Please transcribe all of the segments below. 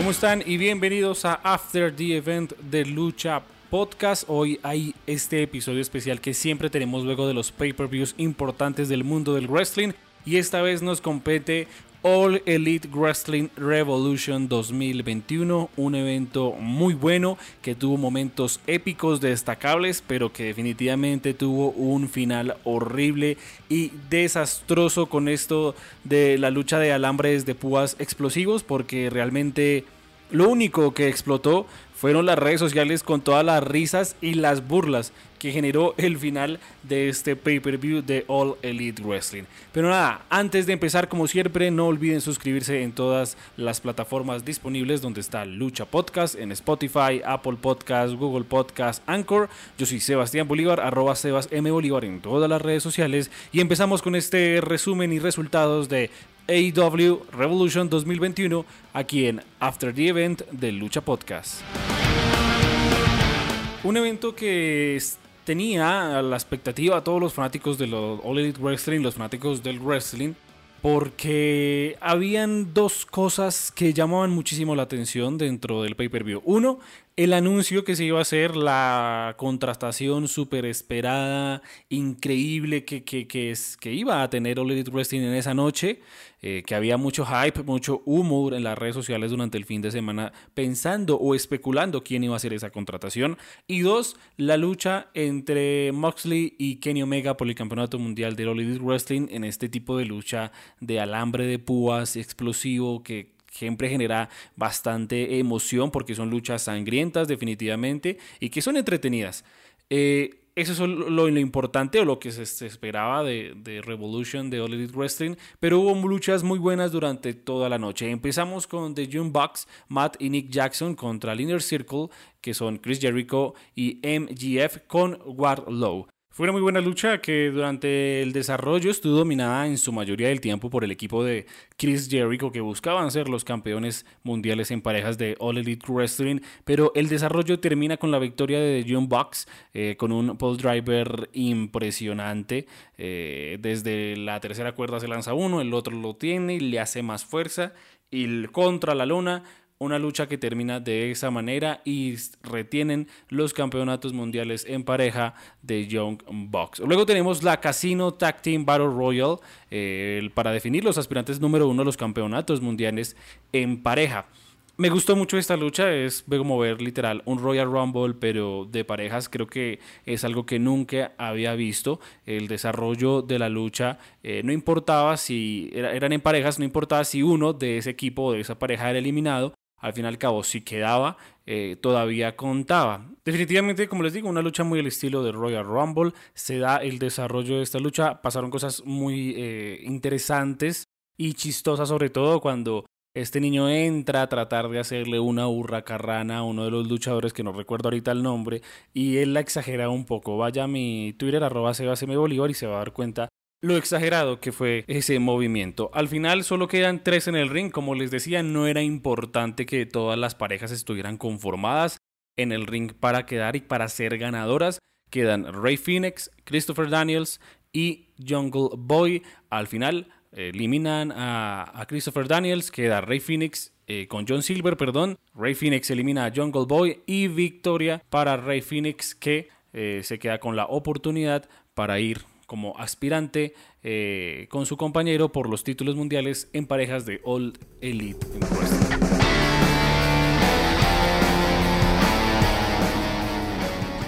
¿Cómo están? Y bienvenidos a After the Event de Lucha Podcast. Hoy hay este episodio especial que siempre tenemos luego de los pay-per-views importantes del mundo del wrestling. Y esta vez nos compete All Elite Wrestling Revolution 2021, un evento muy bueno que tuvo momentos épicos destacables, pero que definitivamente tuvo un final horrible y desastroso con esto de la lucha de alambres de púas explosivos, porque realmente lo único que explotó fueron las redes sociales con todas las risas y las burlas que generó el final de este pay-per-view de All Elite Wrestling. Pero nada, antes de empezar, como siempre, no olviden suscribirse en todas las plataformas disponibles donde está Lucha Podcast, en Spotify, Apple Podcast, Google Podcast, Anchor. Yo soy Sebastián Bolívar, arroba Sebas M. Bolívar en todas las redes sociales. Y empezamos con este resumen y resultados de AEW Revolution 2021 aquí en After the Event de Lucha Podcast. Un evento que tenía la expectativa a todos los fanáticos de los All Elite Wrestling, los fanáticos del wrestling, porque habían dos cosas que llamaban muchísimo la atención dentro del pay-per-view. Uno, el anuncio que se iba a hacer, la contrastación súper esperada, increíble que, que, que, es, que iba a tener All Elite Wrestling en esa noche, eh, que había mucho hype, mucho humor en las redes sociales durante el fin de semana pensando o especulando quién iba a hacer esa contratación. Y dos, la lucha entre Moxley y Kenny Omega por el campeonato mundial de All Wrestling en este tipo de lucha de alambre de púas explosivo que siempre genera bastante emoción porque son luchas sangrientas definitivamente y que son entretenidas. Eh, eso es lo, importante o lo que se, esperaba de, de, Revolution de All Elite Wrestling, pero hubo luchas muy buenas durante toda la noche. Empezamos con The June Bucks, Matt y Nick Jackson contra el Inner Circle, que son Chris Jericho y MGF con Wardlow. Fue una muy buena lucha que durante el desarrollo estuvo dominada en su mayoría del tiempo por el equipo de Chris Jericho que buscaban ser los campeones mundiales en parejas de All Elite Wrestling, pero el desarrollo termina con la victoria de John Bucks eh, con un pole driver impresionante. Eh, desde la tercera cuerda se lanza uno, el otro lo tiene y le hace más fuerza y contra la lona una lucha que termina de esa manera y retienen los campeonatos mundiales en pareja de Young Bucks. Luego tenemos la Casino Tag Team Battle Royal eh, para definir los aspirantes número uno de los campeonatos mundiales en pareja. Me gustó mucho esta lucha, es como ver literal un Royal Rumble, pero de parejas creo que es algo que nunca había visto. El desarrollo de la lucha eh, no importaba si eran en parejas, no importaba si uno de ese equipo o de esa pareja era eliminado, al fin y al cabo, si quedaba, eh, todavía contaba. Definitivamente, como les digo, una lucha muy al estilo de Royal Rumble. Se da el desarrollo de esta lucha. Pasaron cosas muy eh, interesantes y chistosas, sobre todo cuando este niño entra a tratar de hacerle una carrana a uno de los luchadores que no recuerdo ahorita el nombre y él la exagera un poco. Vaya a mi Twitter arroba Bolívar y se va a dar cuenta lo exagerado que fue ese movimiento. Al final solo quedan tres en el ring. Como les decía, no era importante que todas las parejas estuvieran conformadas en el ring para quedar y para ser ganadoras. Quedan Ray Phoenix, Christopher Daniels y Jungle Boy. Al final eliminan a, Christopher Daniels, queda Ray Phoenix eh, con John Silver, perdón. Ray Phoenix elimina a Jungle Boy y victoria para Ray Phoenix que eh, se queda con la oportunidad para ir como aspirante eh, con su compañero por los títulos mundiales en parejas de All Elite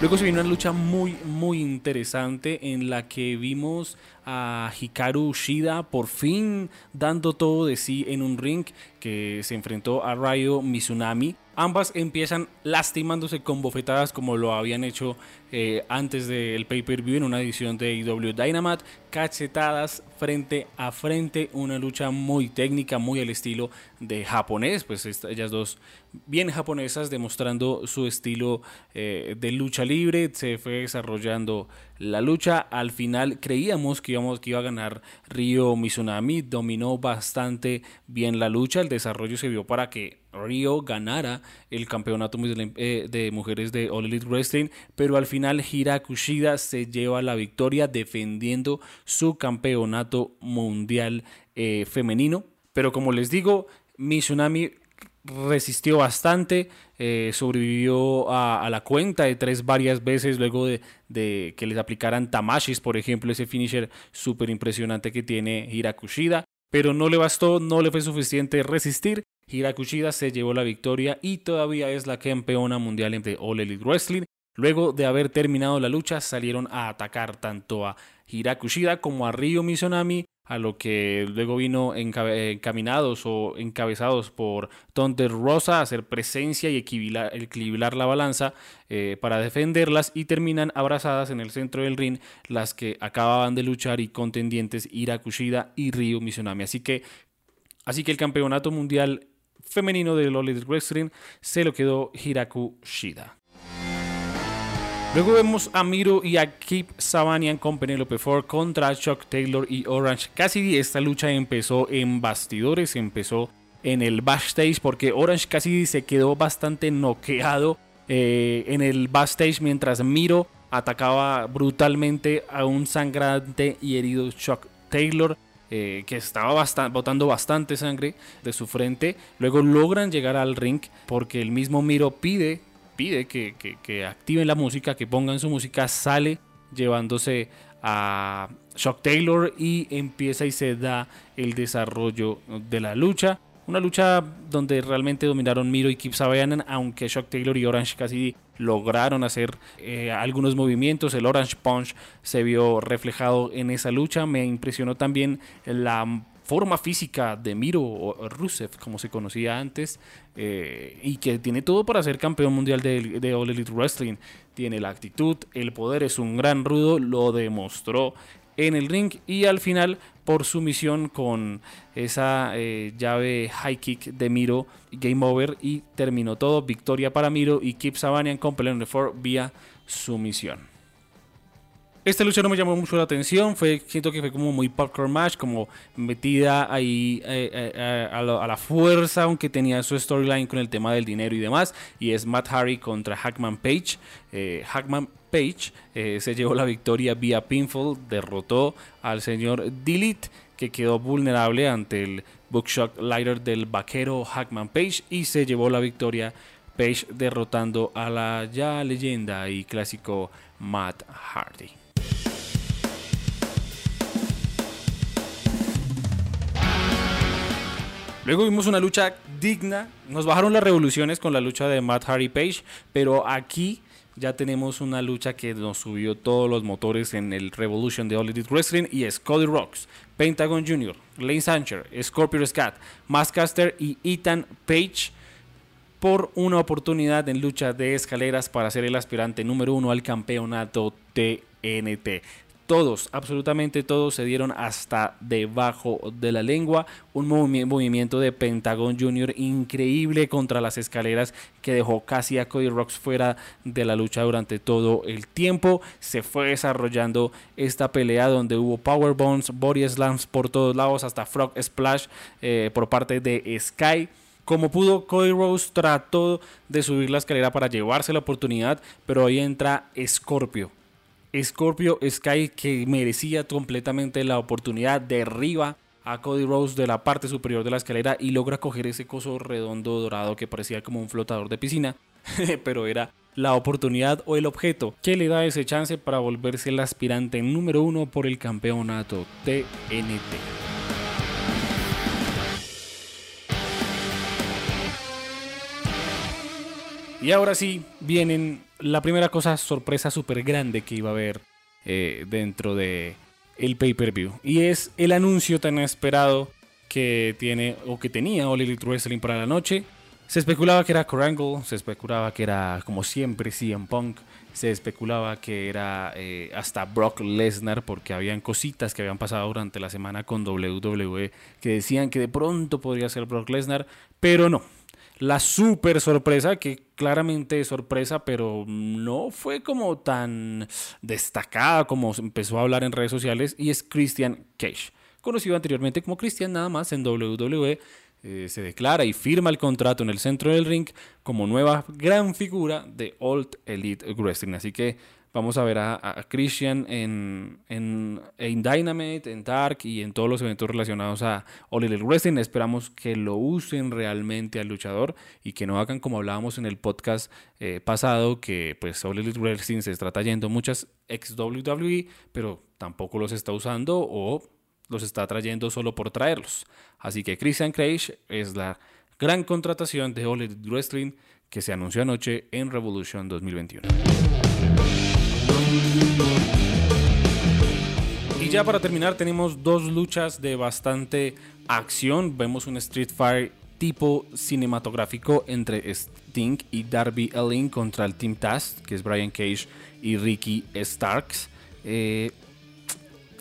Luego se vino una lucha muy, muy interesante en la que vimos a Hikaru Shida por fin dando todo de sí en un ring que se enfrentó a Ryo Mizunami. Ambas empiezan lastimándose con bofetadas como lo habían hecho eh, antes del pay-per-view en una edición de IW Dynamite. Cachetadas frente a frente, una lucha muy técnica, muy al estilo de japonés. Pues ellas dos bien japonesas demostrando su estilo eh, de lucha libre. Se fue desarrollando la lucha. Al final creíamos que, íbamos, que iba a ganar Ryo Mizunami. Dominó bastante bien la lucha. El desarrollo se vio para que Rio ganara el campeonato eh, de mujeres de All Elite Wrestling, pero al final Hira Kushida se lleva la victoria defendiendo su campeonato mundial eh, femenino. Pero como les digo, Mizunami resistió bastante, eh, sobrevivió a, la cuenta de tres varias veces luego de, que les aplicaran Tamashis, por ejemplo, ese finisher súper impresionante que tiene Hirakushida. Pero no le bastó, no le fue suficiente resistir. Hirakushida se llevó la victoria y todavía es la campeona mundial de All Elite Wrestling. Luego de haber terminado la lucha, salieron a atacar tanto a Hirakushida como a Ryo Mizunami, a lo que luego vino encaminados o encabezados por Thunder Rosa a hacer presencia y equilibrar, la balanza eh, para defenderlas y terminan abrazadas en el centro del ring las que acababan de luchar y contendientes Hirakushida y Ryo Mizunami. Así que, así que el campeonato mundial femenino de Lolita Wrestling se lo quedó Hirakushida. Luego vemos a Miro y a Keep Savanian con Penelope Ford contra Chuck Taylor y Orange Cassidy. Esta lucha empezó en bastidores, empezó en el backstage porque Orange Cassidy se quedó bastante noqueado eh, en el backstage mientras Miro atacaba brutalmente a un sangrante y herido Chuck Taylor. Eh, que estaba botando bastante sangre de su frente. Luego logran llegar al ring porque el mismo Miro pide pide que, que, activen la música, que pongan su música, sale llevándose a Shock Taylor y empieza y se da el desarrollo de la lucha. Una lucha donde realmente dominaron Miro y Kip Sabayanan, aunque Shock Taylor y Orange casi lograron hacer eh, algunos movimientos. El Orange Punch se vio reflejado en esa lucha. Me impresionó también la forma física de Miro o Rusev, como se conocía antes, eh, y que tiene todo para ser campeón mundial de, All Elite Wrestling. Tiene la actitud, el poder, es un gran rudo, lo demostró en el ring y al final por su misión con esa eh, llave high kick de Miro, game over y terminó todo, victoria para Miro y Keep Savanian con Pelleon 4 vía sumisión. Esta lucha no me llamó mucho la atención, fue, siento que fue como muy popcorn match, como metida ahí eh, eh, eh, a, la, fuerza, aunque tenía su storyline con el tema del dinero y demás, y es Matt Harry contra Hackman Page. Hackman Page se llevó la victoria vía pinfall, derrotó al señor Delete, que quedó vulnerable ante el Bookshot Lighter del vaquero Hackman Page, y se llevó la victoria Page derrotando a la ya leyenda y clásico Matt Hardy. Luego vimos una lucha digna. Nos bajaron las revoluciones con la lucha de Matt Hardy Page, pero aquí ya tenemos una lucha que nos subió todos los motores en el Revolution de All Elite Wrestling y es Cody Rocks, Pentagon Jr., Lane Sancher, Scorpio Scat, Maskcaster y Ethan Page por una oportunidad en lucha de escaleras para ser el aspirante número uno al campeonato TNT todos, absolutamente todos se dieron hasta debajo de la lengua. Un movimiento de Pentagon Jr. increíble contra las escaleras que dejó casi a Cody Rocks fuera de la lucha durante todo el tiempo. Se fue desarrollando esta pelea donde hubo Power Bones, Body Slams por todos lados, hasta Frog Splash eh, por parte de Sky. Como pudo, Cody Rose trató de subir la escalera para llevarse la oportunidad, pero ahí entra Scorpio Scorpio Sky que merecía completamente la oportunidad derriba a Cody Rose de la parte superior de la escalera y logra coger ese coso redondo dorado que parecía como un flotador de piscina, pero era la oportunidad o el objeto que le da ese chance para volverse el aspirante número uno por el campeonato TNT. Y ahora sí, vienen la primera cosa sorpresa súper grande que iba a haber eh, dentro de el pay-per-view. Y es el anuncio tan esperado que tiene o que tenía All Elite Wrestling para la noche. Se especulaba que era Corangle, se especulaba que era como siempre CM Punk, se especulaba que era eh, hasta Brock Lesnar porque habían cositas que habían pasado durante la semana con WWE que decían que de pronto podría ser Brock Lesnar, pero no, la super sorpresa, que claramente es sorpresa, pero no fue como tan destacada como empezó a hablar en redes sociales, y es Christian Cage. Conocido anteriormente como Christian nada más en WWE, eh, se declara y firma el contrato en el centro del ring como nueva gran figura de Old Elite Wrestling. Así que Vamos a ver a, Christian en, en, Dynamite, en Dark y en todos los eventos relacionados a All Elite Wrestling. Esperamos que lo usen realmente al luchador y que no hagan como hablábamos en el podcast eh, pasado, que pues All Elite Wrestling se está trayendo muchas ex WWE, pero tampoco los está usando o los está trayendo solo por traerlos. Así que Christian Cage es la gran contratación de All Elite Wrestling que se anunció anoche en Revolution 2021. Y ya para terminar tenemos dos luchas de bastante acción. Vemos un Street Fighter tipo cinematográfico entre Sting y Darby Allin contra el Team Taz, que es Brian Cage y Ricky Starks. Eh,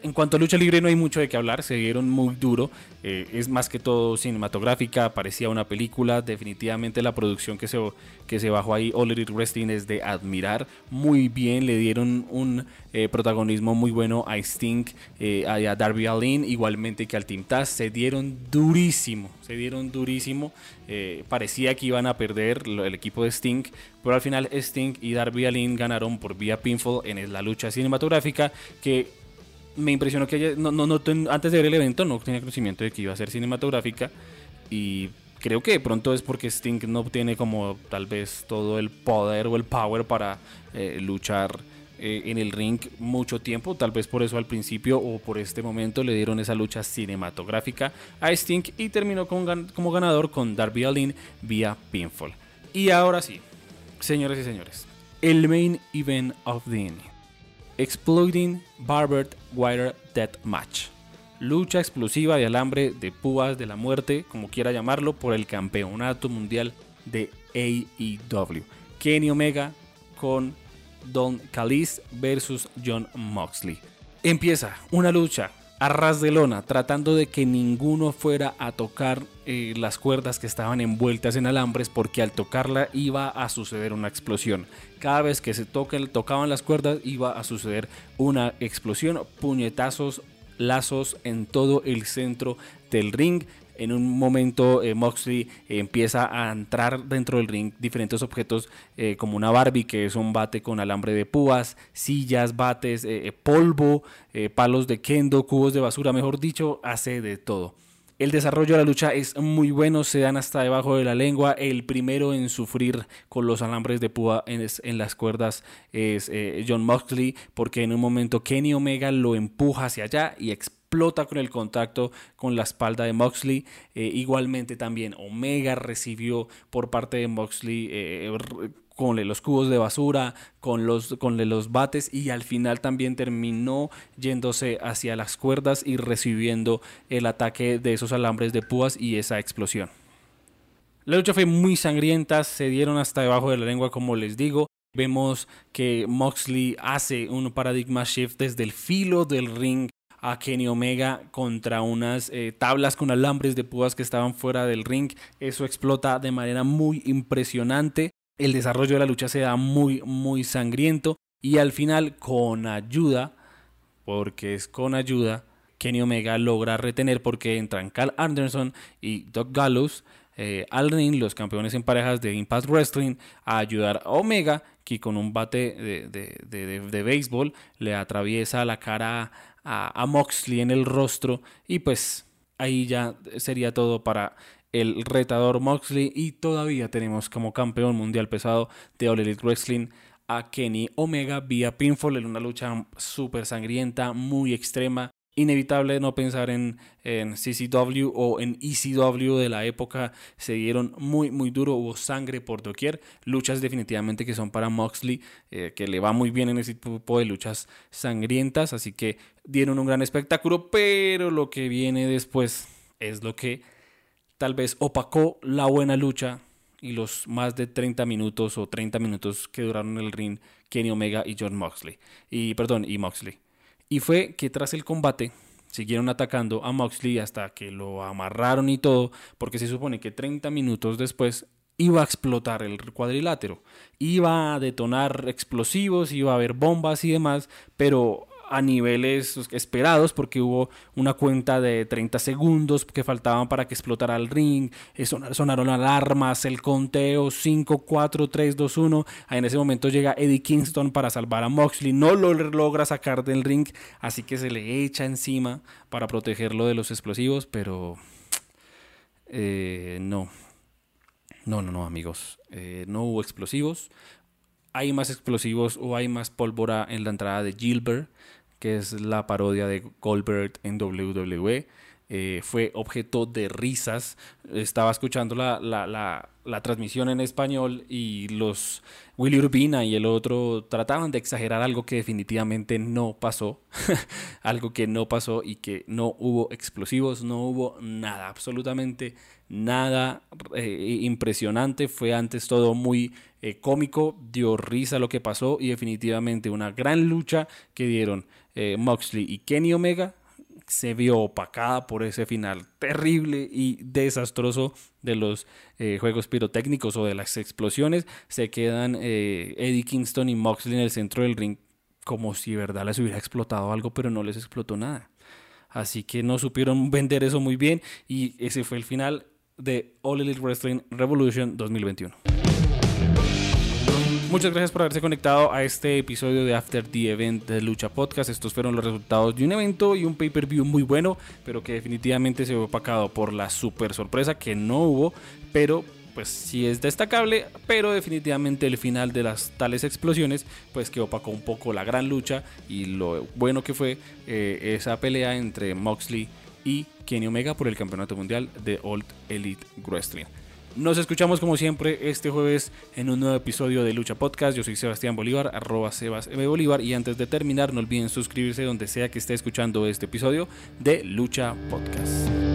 en cuanto a lucha libre no hay mucho de qué hablar, se dieron muy duro, eh, es más que todo cinematográfica, parecía una película, definitivamente la producción que se, que se bajó ahí, All Elite Wrestling, es de admirar, muy bien, le dieron un eh, protagonismo muy bueno a Sting, eh, a Darby Allin, igualmente que al Team Taz, se dieron durísimo, se dieron durísimo, parecía que iban a perder el equipo de Sting, pero al final Sting y Darby Allin ganaron por vía pinfall en la lucha cinematográfica que me impresionó que no, antes de ver el evento no tenía conocimiento de que iba a ser cinematográfica y creo que de pronto es porque Sting no tiene como tal vez todo el poder o el power para eh, luchar eh, en el ring mucho tiempo, tal vez por eso al principio o por este momento le dieron esa lucha cinematográfica a Sting y terminó como ganador con Darby Allin vía pinfall. Y ahora sí, señores y señores, el main event of the evening. Exploding Barbed Wire Death Match. Lucha explosiva de alambre de púas de la muerte, como quiera llamarlo, por el campeonato mundial de AEW. Kenny Omega con Don Callis versus John Moxley. Empieza una lucha a ras de lona, tratando de que ninguno fuera a tocar eh, las cuerdas que estaban envueltas en alambres, porque al tocarla iba a suceder una explosión. Cada vez que se tocaban las cuerdas iba a suceder una explosión, puñetazos, lazos en todo el centro del ring en un momento eh, Moxley empieza a entrar dentro del ring diferentes objetos eh, como una Barbie que es un bate con alambre de púas, sillas, bates, eh, polvo, palos de kendo, cubos de basura, mejor dicho, hace de todo. El desarrollo de la lucha es muy bueno, se dan hasta debajo de la lengua. El primero en sufrir con los alambres de púa en, las cuerdas es John Moxley, porque en un momento Kenny Omega lo empuja hacia allá y explota explota con el contacto con la espalda de Moxley. Eh, igualmente también Omega recibió por parte de Moxley eh, con los cubos de basura, con los, con los bates y al final también terminó yéndose hacia las cuerdas y recibiendo el ataque de esos alambres de púas y esa explosión. La lucha fue muy sangrienta, se dieron hasta debajo de la lengua como les digo. Vemos que Moxley hace un paradigma shift desde el filo del ring a Kenny Omega contra unas eh, tablas con alambres de púas que estaban fuera del ring. Eso explota de manera muy impresionante. El desarrollo de la lucha se da muy, muy sangriento. Y al final, con ayuda, porque es con ayuda, Kenny Omega logra retener porque entran Carl Anderson y Doug Gallows eh, al ring, los campeones en parejas de Impact Wrestling, a ayudar a Omega, que con un bate de, de, de béisbol le atraviesa la cara a, Moxley en el rostro y pues ahí ya sería todo para el retador Moxley y todavía tenemos como campeón mundial pesado de All Elite Wrestling a Kenny Omega vía pinfall en una lucha súper sangrienta, muy extrema, inevitable no pensar en, en, CCW o en ECW de la época. Se dieron muy, muy duro. Hubo sangre por doquier. Luchas definitivamente que son para Moxley, eh, que le va muy bien en ese tipo de luchas sangrientas. Así que dieron un gran espectáculo. Pero lo que viene después es lo que tal vez opacó la buena lucha y los más de 30 minutos o 30 minutos que duraron el ring Kenny Omega y John Moxley. Y perdón, y Moxley. Y fue que tras el combate siguieron atacando a Moxley hasta que lo amarraron y todo, porque se supone que 30 minutos después iba a explotar el cuadrilátero, iba a detonar explosivos, iba a haber bombas y demás, pero a niveles esperados porque hubo una cuenta de 30 segundos que faltaban para que explotara el ring, eh, sonaron alarmas, el conteo 5, 4, 3, 2, 1, en ese momento llega Eddie Kingston para salvar a Moxley, no lo logra sacar del ring, así que se le echa encima para protegerlo de los explosivos, pero eh, no, no, no, no amigos, eh, no hubo explosivos, hay más explosivos o hay más pólvora en la entrada de Gilbert que es la parodia de Goldberg en WWE. Eh, fue objeto de risas. Estaba escuchando la, la, transmisión en español y los Willy Urbina y el otro trataban de exagerar algo que definitivamente no pasó. algo que no pasó y que no hubo explosivos, no hubo nada, absolutamente nada eh, impresionante. Fue antes todo muy eh, cómico, dio risa lo que pasó y definitivamente una gran lucha que dieron Moxley y Kenny Omega se vio opacada por ese final terrible y desastroso de los eh, juegos pirotécnicos o de las explosiones. Se quedan eh, Eddie Kingston y Moxley en el centro del ring como si verdad les hubiera explotado algo, pero no les explotó nada. Así que no supieron vender eso muy bien y ese fue el final de All Elite Wrestling Revolution 2021. Muchas gracias por haberse conectado a este episodio de After the Event de Lucha Podcast. Estos fueron los resultados de un evento y un pay-per-view muy bueno, pero que definitivamente se vio opacado por la super sorpresa que no hubo, pero pues sí es destacable, pero definitivamente el final de las tales explosiones, pues que opacó un poco la gran lucha y lo bueno que fue eh, esa pelea entre Moxley y Kenny Omega por el campeonato mundial de Old Elite Wrestling. Nos escuchamos como siempre este jueves en un nuevo episodio de Lucha Podcast. Yo soy Sebastián Bolívar, arroba Sebas M. Bolívar. Y antes de terminar, no olviden suscribirse donde sea que esté escuchando este episodio de Lucha Podcast.